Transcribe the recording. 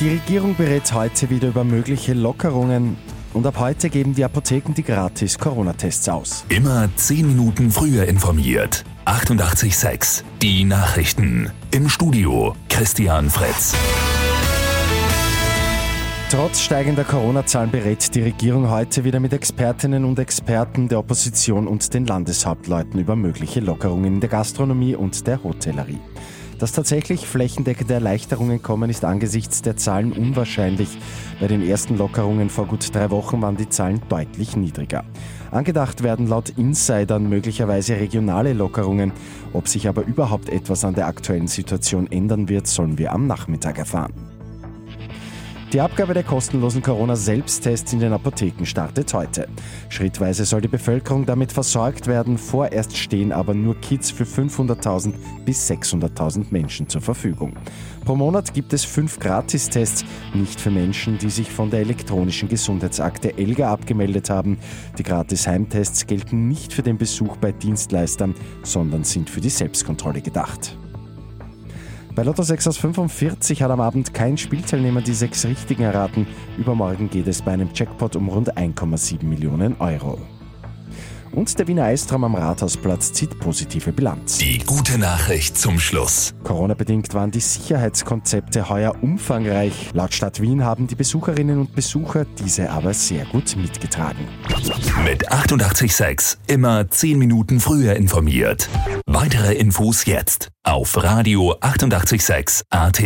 Die Regierung berät heute wieder über mögliche Lockerungen und ab heute geben die Apotheken die gratis Corona-Tests aus. Immer 10 Minuten früher informiert. 88.6 Die Nachrichten. Im Studio Christian Fritz. Trotz steigender Corona-Zahlen berät die Regierung heute wieder mit Expertinnen und Experten der Opposition und den Landeshauptleuten über mögliche Lockerungen in der Gastronomie und der Hotellerie. Dass tatsächlich flächendeckende Erleichterungen kommen, ist angesichts der Zahlen unwahrscheinlich. Bei den ersten Lockerungen vor gut drei Wochen waren die Zahlen deutlich niedriger. Angedacht werden laut Insidern möglicherweise regionale Lockerungen. Ob sich aber überhaupt etwas an der aktuellen Situation ändern wird, sollen wir am Nachmittag erfahren. Die Abgabe der kostenlosen Corona-Selbsttests in den Apotheken startet heute. Schrittweise soll die Bevölkerung damit versorgt werden. Vorerst stehen aber nur Kits für 500.000 bis 600.000 Menschen zur Verfügung. Pro Monat gibt es fünf Gratistests, nicht für Menschen, die sich von der elektronischen Gesundheitsakte ELGA abgemeldet haben. Die Gratis-Heimtests gelten nicht für den Besuch bei Dienstleistern, sondern sind für die Selbstkontrolle gedacht. Bei Lotto 6 aus 45 hat am Abend kein Spielteilnehmer die sechs richtigen erraten. Übermorgen geht es bei einem Jackpot um rund 1,7 Millionen Euro. Und der Wiener Eistraum am Rathausplatz zieht positive Bilanz. Die gute Nachricht zum Schluss. Corona-bedingt waren die Sicherheitskonzepte heuer umfangreich. Laut Stadt Wien haben die Besucherinnen und Besucher diese aber sehr gut mitgetragen. Mit 886 immer 10 Minuten früher informiert. Weitere Infos jetzt auf Radio 886 AT.